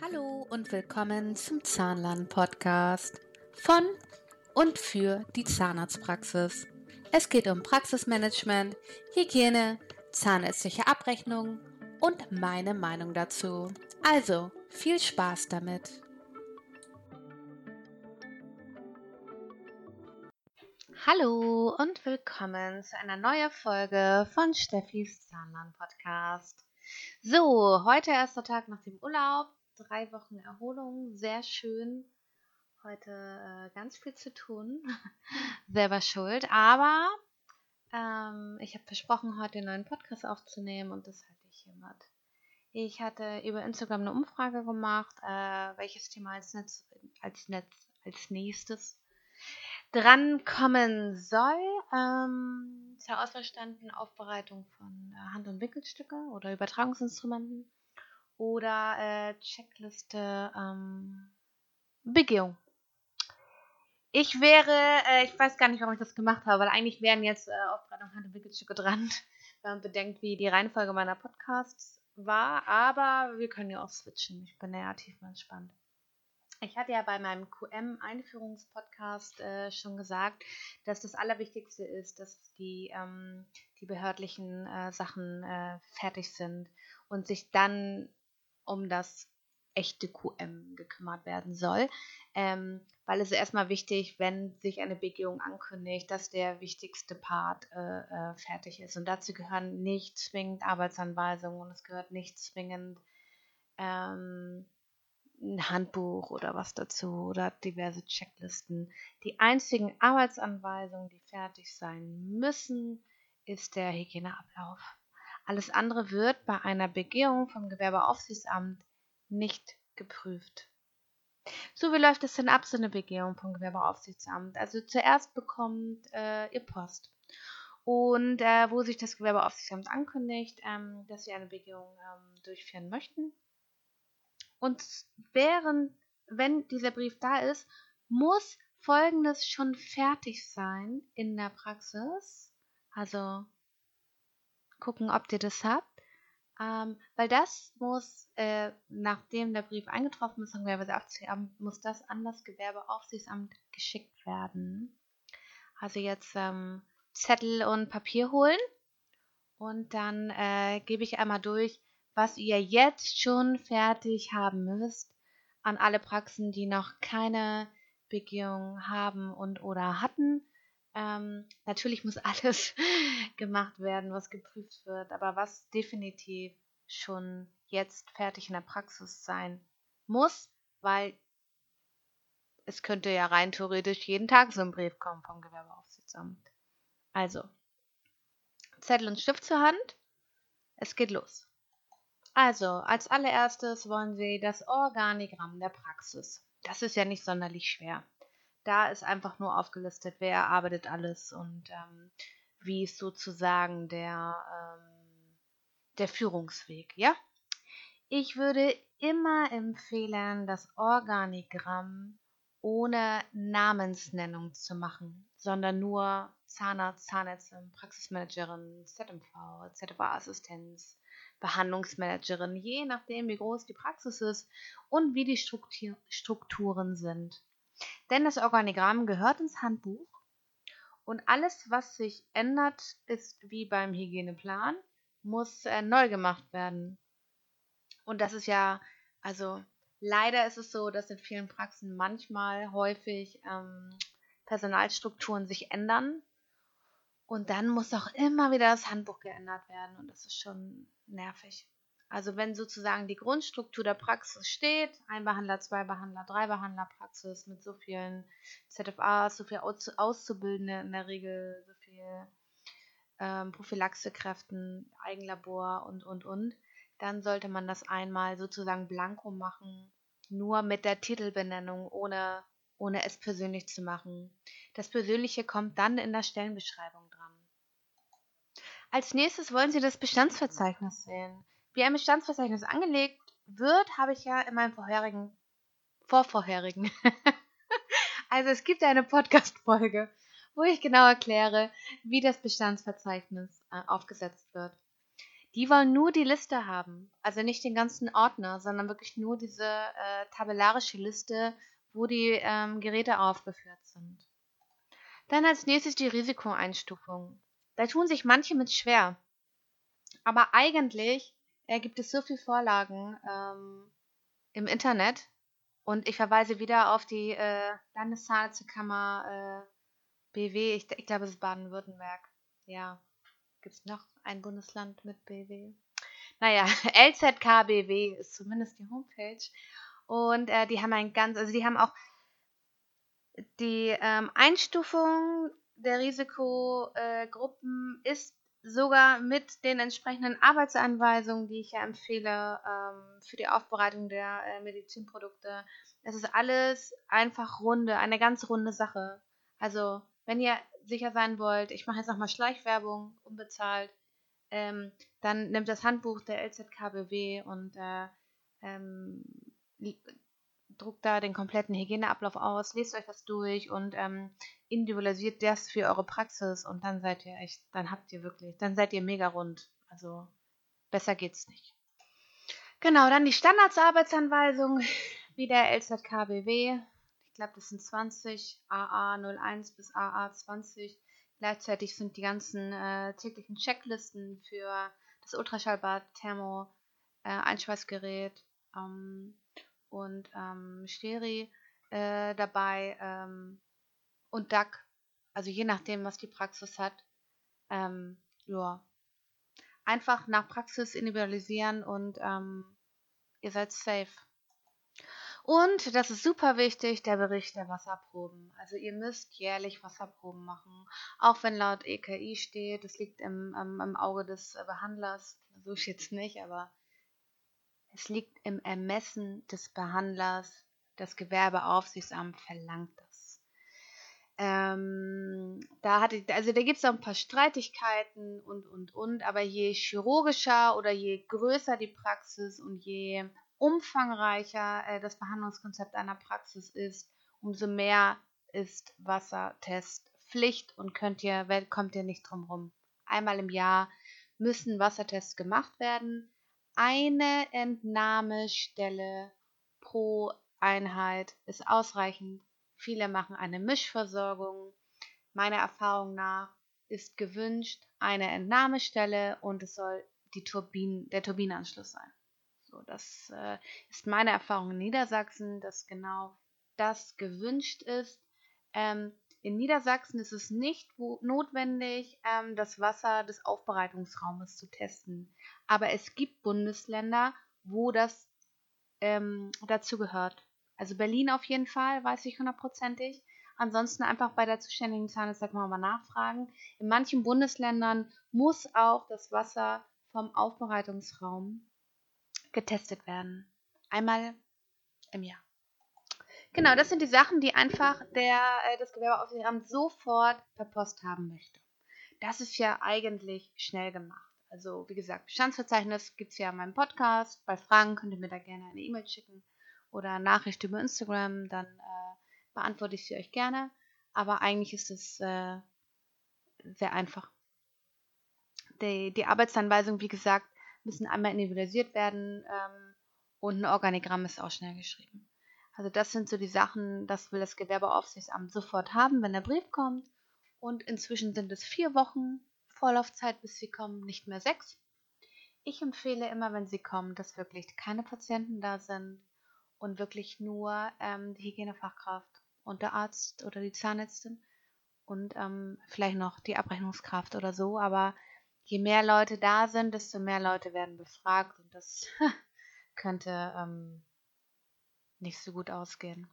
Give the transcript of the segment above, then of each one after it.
Hallo und willkommen zum Zahnlern-Podcast von und für die Zahnarztpraxis. Es geht um Praxismanagement, Hygiene, zahnärztliche Abrechnung und meine Meinung dazu. Also viel Spaß damit! Hallo und willkommen zu einer neuen Folge von Steffis Zahnlern Podcast. So, heute erster Tag nach dem Urlaub, drei Wochen Erholung, sehr schön. Heute äh, ganz viel zu tun, selber schuld, aber ähm, ich habe versprochen, heute einen neuen Podcast aufzunehmen und das halte ich hiermit. Ich hatte über Instagram eine Umfrage gemacht, äh, welches Thema als, Netz, als, Netz, als nächstes drankommen soll. Ähm, zur standen Aufbereitung von äh, Hand- und Wickelstücke oder Übertragungsinstrumenten oder äh, Checkliste ähm, Begehung. Ich wäre, äh, ich weiß gar nicht, warum ich das gemacht habe, weil eigentlich wären jetzt äh, Aufbereitung Hand- und Wickelstücke dran, wenn man bedenkt, wie die Reihenfolge meiner Podcasts war. Aber wir können ja auch switchen. Ich bin ja tief entspannt. Ich hatte ja bei meinem QM-Einführungspodcast äh, schon gesagt, dass das Allerwichtigste ist, dass die, ähm, die behördlichen äh, Sachen äh, fertig sind und sich dann um das echte QM gekümmert werden soll. Ähm, weil es ist erstmal wichtig, wenn sich eine Begehung ankündigt, dass der wichtigste Part äh, äh, fertig ist. Und dazu gehören nicht zwingend Arbeitsanweisungen und es gehört nicht zwingend ähm, ein Handbuch oder was dazu oder diverse Checklisten. Die einzigen Arbeitsanweisungen, die fertig sein müssen, ist der Hygieneablauf. Alles andere wird bei einer Begehung vom Gewerbeaufsichtsamt nicht geprüft. So, wie läuft es denn ab, so eine Begehung vom Gewerbeaufsichtsamt? Also zuerst bekommt äh, ihr Post. Und äh, wo sich das Gewerbeaufsichtsamt ankündigt, ähm, dass sie eine Begehung ähm, durchführen möchten, und während, wenn dieser Brief da ist, muss Folgendes schon fertig sein in der Praxis. Also gucken, ob ihr das habt. Ähm, weil das muss, äh, nachdem der Brief eingetroffen ist, Gewerbeaufsichtsamt, muss das an das Gewerbeaufsichtsamt geschickt werden. Also jetzt ähm, Zettel und Papier holen und dann äh, gebe ich einmal durch, was ihr jetzt schon fertig haben müsst an alle Praxen, die noch keine Begehung haben und oder hatten. Ähm, natürlich muss alles gemacht werden, was geprüft wird, aber was definitiv schon jetzt fertig in der Praxis sein muss, weil es könnte ja rein theoretisch jeden Tag so ein Brief kommen vom Gewerbeaufsichtsamt. Also, Zettel und Stift zur Hand. Es geht los. Also, als allererstes wollen Sie das Organigramm der Praxis. Das ist ja nicht sonderlich schwer. Da ist einfach nur aufgelistet, wer arbeitet alles und ähm, wie ist sozusagen der, ähm, der Führungsweg, ja? Ich würde immer empfehlen, das Organigramm ohne Namensnennung zu machen, sondern nur Zahnarzt, Zahnärztin, Praxismanagerin, ZMV, ZFA-Assistenz, Behandlungsmanagerin, je nachdem, wie groß die Praxis ist und wie die Strukturen sind. Denn das Organigramm gehört ins Handbuch und alles, was sich ändert, ist wie beim Hygieneplan, muss äh, neu gemacht werden. Und das ist ja, also leider ist es so, dass in vielen Praxen manchmal häufig ähm, Personalstrukturen sich ändern und dann muss auch immer wieder das Handbuch geändert werden und das ist schon nervig. Also wenn sozusagen die Grundstruktur der Praxis steht, ein Behandler, zwei Behandler, drei Behandler Praxis mit so vielen ZFAs, so viel Auszubildende in der Regel, so viel ähm, Prophylaxekräften, Eigenlabor und, und, und, dann sollte man das einmal sozusagen blanko machen, nur mit der Titelbenennung, ohne, ohne es persönlich zu machen. Das Persönliche kommt dann in der Stellenbeschreibung als nächstes wollen Sie das Bestandsverzeichnis sehen. Wie ein Bestandsverzeichnis angelegt wird, habe ich ja in meinem vorherigen, vorvorherigen, also es gibt eine Podcast-Folge, wo ich genau erkläre, wie das Bestandsverzeichnis äh, aufgesetzt wird. Die wollen nur die Liste haben. Also nicht den ganzen Ordner, sondern wirklich nur diese äh, tabellarische Liste, wo die ähm, Geräte aufgeführt sind. Dann als nächstes die Risikoeinstufung. Da tun sich manche mit schwer. Aber eigentlich äh, gibt es so viele Vorlagen ähm, im Internet. Und ich verweise wieder auf die äh, Landeszahnarztkammer äh, BW. Ich, ich glaube, es ist Baden-Württemberg. Ja. Gibt es noch ein Bundesland mit BW? Naja, LZKBW ist zumindest die Homepage. Und äh, die haben ein ganz, also die haben auch die ähm, Einstufung der Risikogruppen ist sogar mit den entsprechenden Arbeitsanweisungen, die ich ja empfehle ähm, für die Aufbereitung der äh, Medizinprodukte. Es ist alles einfach runde, eine ganz runde Sache. Also, wenn ihr sicher sein wollt, ich mache jetzt nochmal Schleichwerbung, unbezahlt, ähm, dann nehmt das Handbuch der LZKBW und äh, ähm, druckt da den kompletten Hygieneablauf aus, lest euch das durch und ähm, individualisiert das für eure Praxis und dann seid ihr echt, dann habt ihr wirklich, dann seid ihr mega rund. Also besser geht's nicht. Genau, dann die Standardsarbeitsanweisung, wie der LZKBW. Ich glaube, das sind 20, AA01 bis AA20. Gleichzeitig sind die ganzen äh, täglichen Checklisten für das Ultraschallbad, Thermo, äh, Einschweißgerät, ähm, und ähm, Steri äh, dabei ähm, und DAC. Also je nachdem, was die Praxis hat. Ähm, ja. Einfach nach Praxis individualisieren und ähm, ihr seid safe. Und das ist super wichtig, der Bericht der Wasserproben. Also ihr müsst jährlich Wasserproben machen. Auch wenn laut EKI steht, das liegt im, im, im Auge des Behandlers. So ist jetzt nicht, aber es liegt im Ermessen des Behandlers. Das Gewerbeaufsichtsamt verlangt das. Ähm, da hatte, also da gibt es auch ein paar Streitigkeiten und, und, und, aber je chirurgischer oder je größer die Praxis und je umfangreicher äh, das Behandlungskonzept einer Praxis ist, umso mehr ist Wassertest Pflicht und könnt ihr, kommt ihr nicht drum rum. Einmal im Jahr müssen Wassertests gemacht werden eine Entnahmestelle pro Einheit ist ausreichend. Viele machen eine Mischversorgung. Meiner Erfahrung nach ist gewünscht eine Entnahmestelle und es soll die Turbin, der Turbinenanschluss sein. So, das äh, ist meine Erfahrung in Niedersachsen, dass genau das gewünscht ist. Ähm, in Niedersachsen ist es nicht notwendig, ähm, das Wasser des Aufbereitungsraumes zu testen. Aber es gibt Bundesländer, wo das ähm, dazu gehört. Also Berlin auf jeden Fall, weiß ich hundertprozentig. Ansonsten einfach bei der zuständigen Zahnärztin mal nachfragen. In manchen Bundesländern muss auch das Wasser vom Aufbereitungsraum getestet werden. Einmal im Jahr. Genau, das sind die Sachen, die einfach der, äh, das Gewerbeaufsichtsamt sofort per Post haben möchte. Das ist ja eigentlich schnell gemacht. Also, wie gesagt, Bestandsverzeichnis gibt es ja in meinem Podcast. Bei Fragen könnt ihr mir da gerne eine E-Mail schicken oder Nachricht über Instagram. Dann äh, beantworte ich sie euch gerne. Aber eigentlich ist es äh, sehr einfach. Die, die Arbeitsanweisungen, wie gesagt, müssen einmal individualisiert werden ähm, und ein Organigramm ist auch schnell geschrieben. Also das sind so die Sachen, das will das Gewerbeaufsichtsamt sofort haben, wenn der Brief kommt. Und inzwischen sind es vier Wochen Vorlaufzeit, bis sie kommen, nicht mehr sechs. Ich empfehle immer, wenn sie kommen, dass wirklich keine Patienten da sind und wirklich nur ähm, die Hygienefachkraft und der Arzt oder die Zahnärztin und ähm, vielleicht noch die Abrechnungskraft oder so. Aber je mehr Leute da sind, desto mehr Leute werden befragt und das könnte ähm, nicht so gut ausgehen.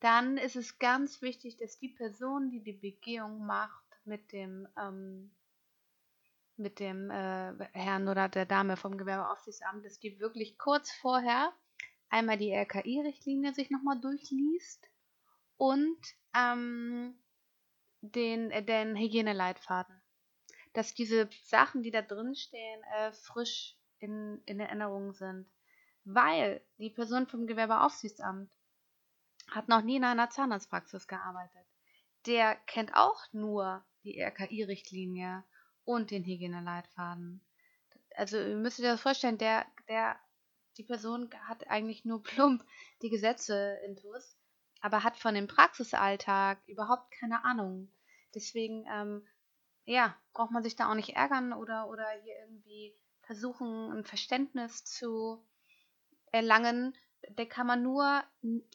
Dann ist es ganz wichtig, dass die Person, die die Begehung macht mit dem, ähm, mit dem äh, Herrn oder der Dame vom Gewerbeaufsichtsamt, dass die wirklich kurz vorher einmal die RKI-Richtlinie sich nochmal durchliest und ähm, den, äh, den Hygieneleitfaden. Dass diese Sachen, die da drin stehen, äh, frisch in, in Erinnerung sind weil die Person vom Gewerbeaufsichtsamt hat noch nie in einer Zahnarztpraxis gearbeitet. Der kennt auch nur die RKI-Richtlinie und den Hygieneleitfaden. also ihr müsst euch das vorstellen, der, der, die Person hat eigentlich nur plump die Gesetze intus, aber hat von dem Praxisalltag überhaupt keine Ahnung. Deswegen, ähm, ja, braucht man sich da auch nicht ärgern oder, oder hier irgendwie versuchen, ein Verständnis zu erlangen. Der kann man nur,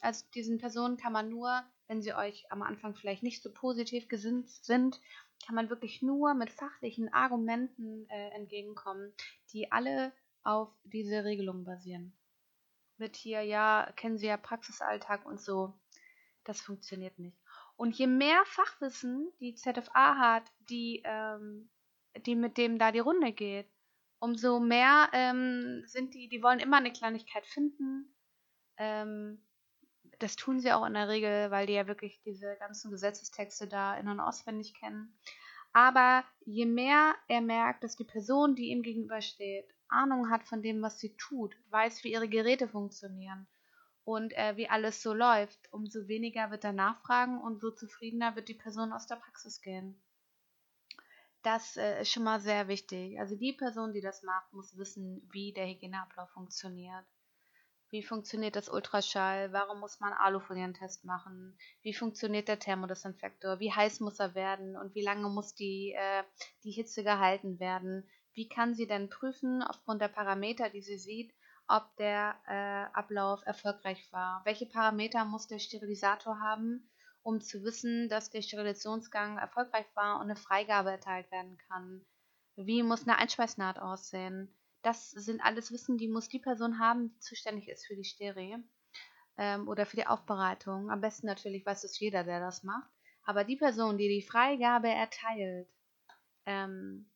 also diesen Personen kann man nur, wenn sie euch am Anfang vielleicht nicht so positiv gesinnt sind, kann man wirklich nur mit fachlichen Argumenten äh, entgegenkommen, die alle auf diese Regelung basieren. Mit hier, ja, kennen Sie ja Praxisalltag und so. Das funktioniert nicht. Und je mehr Fachwissen die ZFA hat, die, ähm, die mit dem da die Runde geht, umso mehr ähm, sind die, die wollen immer eine Kleinigkeit finden. Ähm, das tun sie auch in der Regel, weil die ja wirklich diese ganzen Gesetzestexte da in- und auswendig kennen. Aber je mehr er merkt, dass die Person, die ihm gegenübersteht, Ahnung hat von dem, was sie tut, weiß, wie ihre Geräte funktionieren und äh, wie alles so läuft, umso weniger wird er nachfragen und so zufriedener wird die Person aus der Praxis gehen. Das äh, ist schon mal sehr wichtig. Also die Person, die das macht, muss wissen, wie der Hygieneablauf funktioniert. Wie funktioniert das Ultraschall? Warum muss man Alufolientest machen? Wie funktioniert der Thermodesinfektor? Wie heiß muss er werden? Und wie lange muss die, äh, die Hitze gehalten werden? Wie kann sie denn prüfen, aufgrund der Parameter, die sie sieht, ob der äh, Ablauf erfolgreich war? Welche Parameter muss der Sterilisator haben, um zu wissen, dass der Sterilisationsgang erfolgreich war und eine Freigabe erteilt werden kann? Wie muss eine Einschweißnaht aussehen? Das sind alles Wissen, die muss die Person haben, die zuständig ist für die Stereo ähm, oder für die Aufbereitung. Am besten natürlich weiß es jeder, der das macht. Aber die Person, die die Freigabe erteilt, ähm,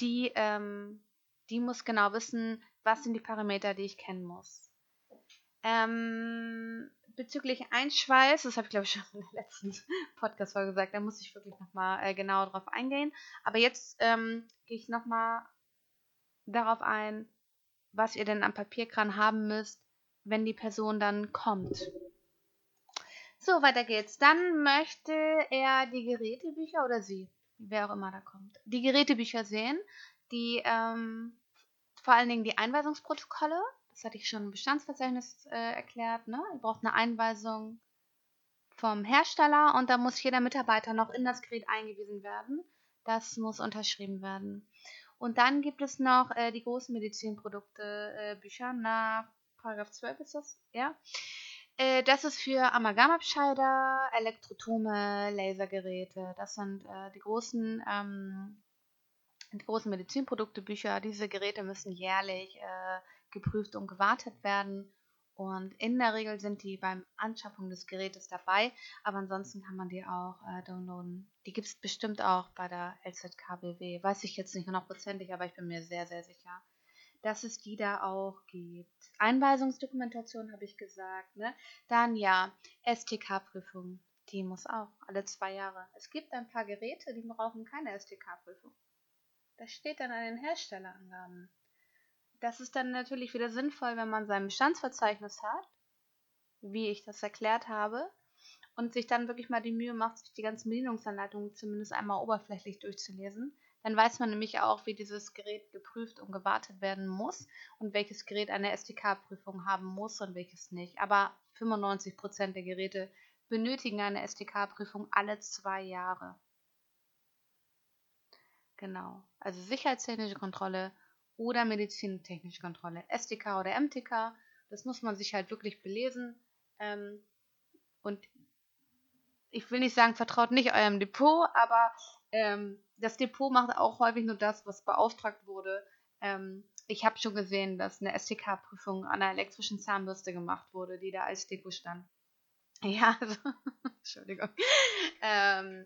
die, ähm, die muss genau wissen, was sind die Parameter, die ich kennen muss. Ähm, bezüglich Einschweiß, das habe ich glaube ich schon in der letzten Podcast-Folge gesagt, da muss ich wirklich nochmal äh, genauer drauf eingehen. Aber jetzt ähm, gehe ich nochmal darauf ein, was ihr denn am Papierkran haben müsst, wenn die Person dann kommt. So, weiter geht's. Dann möchte er die Gerätebücher oder sie, wer auch immer da kommt, die Gerätebücher sehen, die ähm, vor allen Dingen die Einweisungsprotokolle, das hatte ich schon im Bestandsverzeichnis äh, erklärt, ne? Ihr braucht eine Einweisung vom Hersteller und da muss jeder Mitarbeiter noch in das Gerät eingewiesen werden. Das muss unterschrieben werden. Und dann gibt es noch äh, die großen Medizinprodukte, äh, Bücher nach Paragraph 12 ist das, ja. Äh, das ist für Amalgamabscheider, Elektrotome, Lasergeräte. Das sind äh, die großen ähm, die großen Medizinprodukte, Bücher. Diese Geräte müssen jährlich äh, geprüft und gewartet werden. Und in der Regel sind die beim Anschaffung des Gerätes dabei, aber ansonsten kann man die auch äh, downloaden. Die gibt es bestimmt auch bei der LZKBW. Weiß ich jetzt nicht hundertprozentig, aber ich bin mir sehr, sehr sicher, dass es die da auch gibt. Einweisungsdokumentation habe ich gesagt. Ne? Dann ja, STK-Prüfung. Die muss auch alle zwei Jahre. Es gibt ein paar Geräte, die brauchen keine STK-Prüfung. Das steht dann an den Herstellerangaben das ist dann natürlich wieder sinnvoll, wenn man sein Bestandsverzeichnis hat, wie ich das erklärt habe, und sich dann wirklich mal die Mühe macht, sich die ganzen Bedienungsanleitungen zumindest einmal oberflächlich durchzulesen. Dann weiß man nämlich auch, wie dieses Gerät geprüft und gewartet werden muss und welches Gerät eine STK-Prüfung haben muss und welches nicht. Aber 95% der Geräte benötigen eine STK-Prüfung alle zwei Jahre. Genau. Also sicherheitstechnische Kontrolle oder medizintechnische Kontrolle, STK oder MTK. Das muss man sich halt wirklich belesen. Ähm, und ich will nicht sagen, vertraut nicht eurem Depot, aber ähm, das Depot macht auch häufig nur das, was beauftragt wurde. Ähm, ich habe schon gesehen, dass eine STK-Prüfung an einer elektrischen Zahnbürste gemacht wurde, die da als Depot stand. Ja, also, Entschuldigung. Ähm,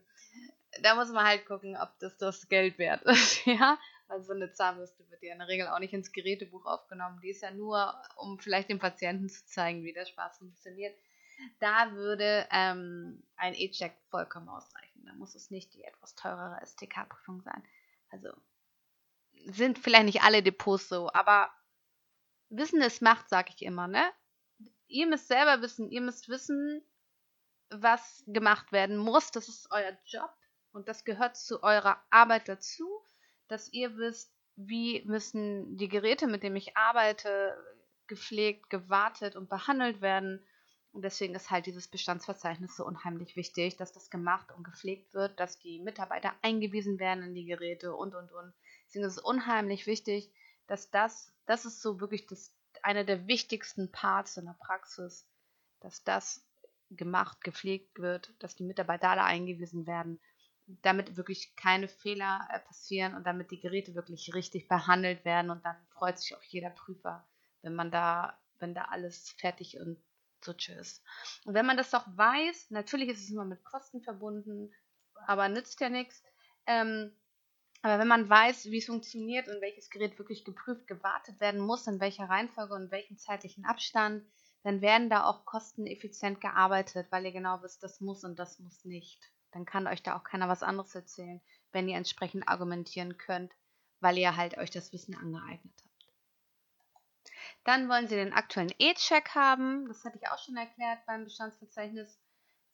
da muss man halt gucken, ob das das Geld wert ist. ja, also so eine Zahnbürste wird ja in der Regel auch nicht ins Gerätebuch aufgenommen. Die ist ja nur, um vielleicht dem Patienten zu zeigen, wie der Spaß funktioniert. Da würde ähm, ein E-Check vollkommen ausreichen. Da muss es nicht die etwas teurere STK-Prüfung sein. Also sind vielleicht nicht alle Depots so, aber Wissen ist Macht, sage ich immer, ne? Ihr müsst selber wissen, ihr müsst wissen, was gemacht werden muss. Das ist euer Job und das gehört zu eurer Arbeit dazu dass ihr wisst, wie müssen die Geräte, mit denen ich arbeite, gepflegt, gewartet und behandelt werden. Und deswegen ist halt dieses Bestandsverzeichnis so unheimlich wichtig, dass das gemacht und gepflegt wird, dass die Mitarbeiter eingewiesen werden in die Geräte und, und, und. Deswegen ist es unheimlich wichtig, dass das, das ist so wirklich das, einer der wichtigsten Parts in der Praxis, dass das gemacht, gepflegt wird, dass die Mitarbeiter alle eingewiesen werden, damit wirklich keine Fehler äh, passieren und damit die Geräte wirklich richtig behandelt werden und dann freut sich auch jeder Prüfer, wenn man da, wenn da alles fertig und so tschüss. Und wenn man das doch weiß, natürlich ist es immer mit Kosten verbunden, aber nützt ja nichts. Ähm, aber wenn man weiß, wie es funktioniert und welches Gerät wirklich geprüft, gewartet werden muss, in welcher Reihenfolge und welchem zeitlichen Abstand, dann werden da auch kosteneffizient gearbeitet, weil ihr genau wisst, das muss und das muss nicht. Dann kann euch da auch keiner was anderes erzählen, wenn ihr entsprechend argumentieren könnt, weil ihr halt euch das Wissen angeeignet habt. Dann wollen sie den aktuellen E-Check haben. Das hatte ich auch schon erklärt beim Bestandsverzeichnis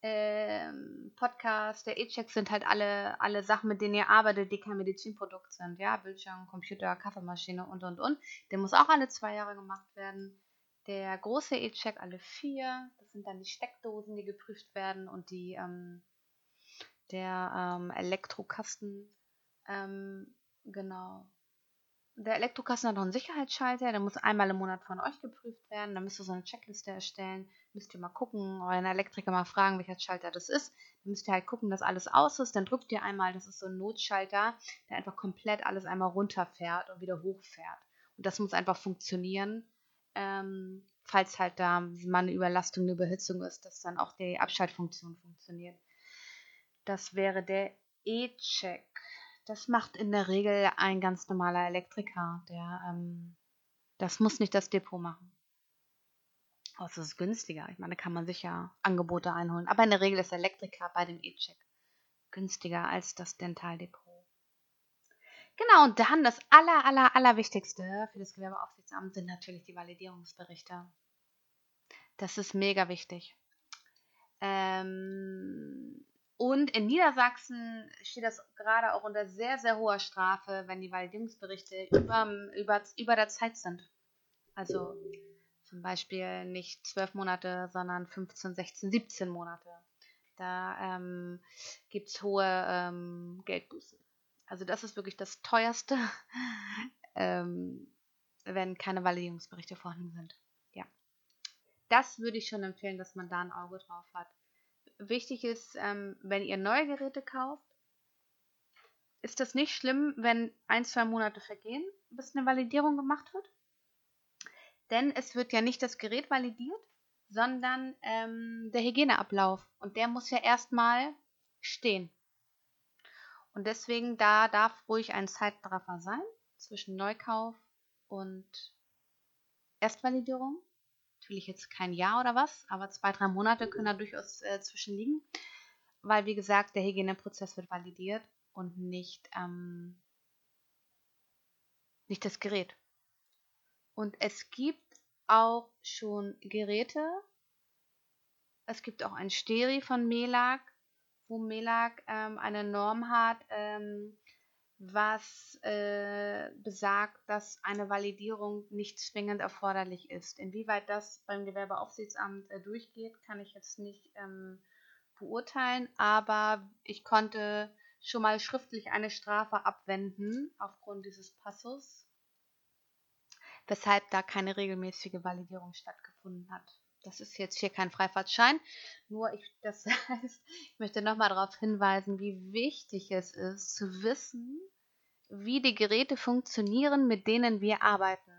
ähm, Podcast. Der E-Check sind halt alle, alle Sachen, mit denen ihr arbeitet, die kein Medizinprodukt sind. Ja, Bildschirm, Computer, Kaffeemaschine und und und. Der muss auch alle zwei Jahre gemacht werden. Der große E-Check alle vier. Das sind dann die Steckdosen, die geprüft werden und die ähm, der ähm, Elektrokasten. Ähm, genau. Der Elektrokasten hat noch einen Sicherheitsschalter, der muss einmal im Monat von euch geprüft werden. Da müsst ihr so eine Checkliste erstellen. Müsst ihr mal gucken, euren Elektriker mal fragen, welcher Schalter das ist. Dann müsst ihr halt gucken, dass alles aus ist. Dann drückt ihr einmal, das ist so ein Notschalter, der einfach komplett alles einmal runterfährt und wieder hochfährt. Und das muss einfach funktionieren. Ähm, falls halt da mal eine Überlastung, eine Überhitzung ist, dass dann auch die Abschaltfunktion funktioniert. Das wäre der E-Check. Das macht in der Regel ein ganz normaler Elektriker. Der, ähm, das muss nicht das Depot machen. Aber es ist günstiger. Ich meine, da kann man sich ja Angebote einholen. Aber in der Regel ist Elektriker bei dem E-Check günstiger als das Dentaldepot. Genau, und dann das aller, aller, aller Wichtigste für das Gewerbeaufsichtsamt sind natürlich die Validierungsberichte. Das ist mega wichtig. Ähm, und in Niedersachsen steht das gerade auch unter sehr, sehr hoher Strafe, wenn die Validierungsberichte über, über, über der Zeit sind. Also zum Beispiel nicht zwölf Monate, sondern 15, 16, 17 Monate. Da ähm, gibt es hohe ähm, Geldbußen. Also das ist wirklich das teuerste, ähm, wenn keine Validierungsberichte vorhanden sind. Ja. Das würde ich schon empfehlen, dass man da ein Auge drauf hat wichtig ist, ähm, wenn ihr neue Geräte kauft, ist das nicht schlimm, wenn ein, zwei Monate vergehen, bis eine Validierung gemacht wird. Denn es wird ja nicht das Gerät validiert, sondern ähm, der Hygieneablauf. Und der muss ja erstmal stehen. Und deswegen da darf ruhig ein Zeitraffer sein zwischen Neukauf und Erstvalidierung natürlich jetzt kein Jahr oder was, aber zwei, drei Monate können da durchaus äh, zwischenliegen, weil wie gesagt, der Hygieneprozess wird validiert und nicht, ähm, nicht das Gerät. Und es gibt auch schon Geräte, es gibt auch ein Steri von Melag, wo Melag ähm, eine Norm hat, ähm, was äh, besagt, dass eine Validierung nicht zwingend erforderlich ist. Inwieweit das beim Gewerbeaufsichtsamt äh, durchgeht, kann ich jetzt nicht ähm, beurteilen, aber ich konnte schon mal schriftlich eine Strafe abwenden aufgrund dieses Passus, weshalb da keine regelmäßige Validierung stattgefunden hat. Das ist jetzt hier kein Freifahrtschein, nur ich, das heißt, ich möchte nochmal darauf hinweisen, wie wichtig es ist zu wissen, wie die Geräte funktionieren, mit denen wir arbeiten.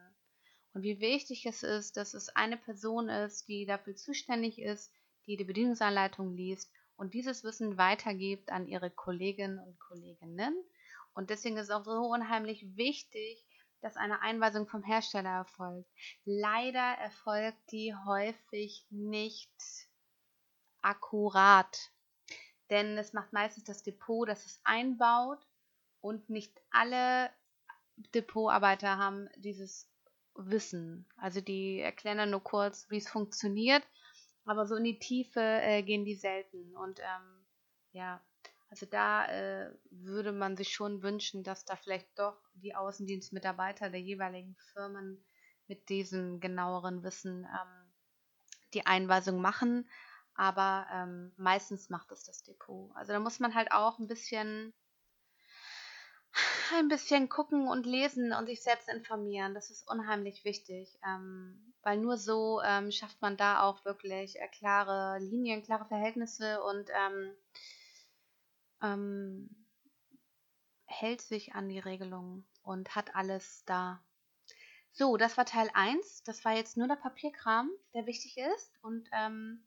Und wie wichtig es ist, dass es eine Person ist, die dafür zuständig ist, die die Bedienungsanleitung liest und dieses Wissen weitergibt an ihre Kolleginnen und Kolleginnen. Und deswegen ist es auch so unheimlich wichtig, dass eine Einweisung vom Hersteller erfolgt. Leider erfolgt die häufig nicht akkurat. Denn es macht meistens das Depot, das es einbaut und nicht alle Depotarbeiter haben dieses Wissen. Also die erklären dann nur kurz, wie es funktioniert, aber so in die Tiefe äh, gehen die selten. Und ähm, ja, Also da äh, würde man sich schon wünschen, dass da vielleicht doch die Außendienstmitarbeiter der jeweiligen Firmen mit diesem genaueren Wissen ähm, die Einweisung machen. Aber ähm, meistens macht es das Depot. Also da muss man halt auch ein bisschen ein bisschen gucken und lesen und sich selbst informieren. Das ist unheimlich wichtig, ähm, weil nur so ähm, schafft man da auch wirklich äh, klare Linien, klare Verhältnisse und ähm, ähm hält sich an die Regelungen und hat alles da. So, das war Teil 1. Das war jetzt nur der Papierkram, der wichtig ist. Und ähm,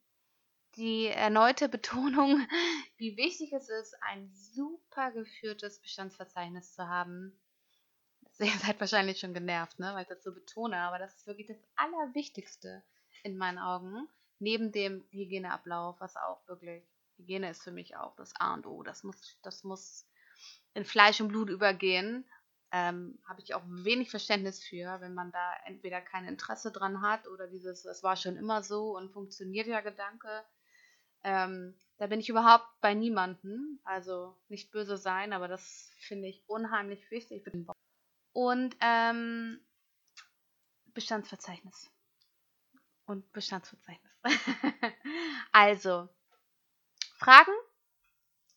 die erneute Betonung, wie wichtig es ist, ein super geführtes Bestandsverzeichnis zu haben. Ihr seid wahrscheinlich schon genervt, ne, weil ich das so betone, aber das ist wirklich das Allerwichtigste in meinen Augen, neben dem Hygieneablauf, was auch wirklich, Hygiene ist für mich auch das A und O. Das muss, das muss in Fleisch und Blut übergehen. Ähm, Habe ich auch wenig Verständnis für, wenn man da entweder kein Interesse dran hat oder dieses, es war schon immer so und funktioniert ja Gedanke ähm, da bin ich überhaupt bei niemanden. Also nicht böse sein, aber das finde ich unheimlich wichtig. Und ähm, Bestandsverzeichnis. Und Bestandsverzeichnis. also, Fragen?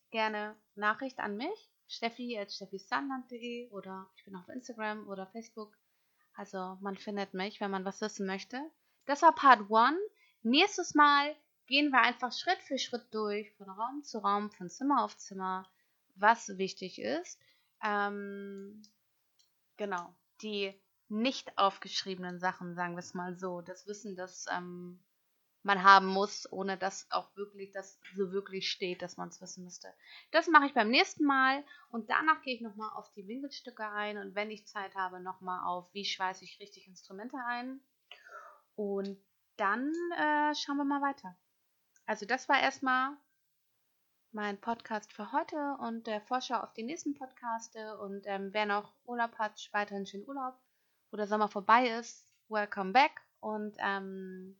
Gerne Nachricht an mich. Steffi at steffisanland.de oder ich bin auf Instagram oder Facebook. Also man findet mich, wenn man was wissen möchte. Das war Part 1. Nächstes Mal gehen wir einfach Schritt für Schritt durch, von Raum zu Raum, von Zimmer auf Zimmer, was wichtig ist. Ähm, genau, die nicht aufgeschriebenen Sachen, sagen wir es mal so, das Wissen, das ähm, man haben muss, ohne dass auch wirklich das so wirklich steht, dass man es wissen müsste. Das mache ich beim nächsten Mal und danach gehe ich nochmal auf die Winkelstücke ein und wenn ich Zeit habe, nochmal auf, wie schweiße ich richtig Instrumente ein. Und dann äh, schauen wir mal weiter. Also das war erstmal mein Podcast für heute und der Vorschau auf die nächsten Podcaste. Und ähm, wer noch Urlaub hat, weiterhin schönen Urlaub, wo der Sommer vorbei ist. Welcome back und ähm,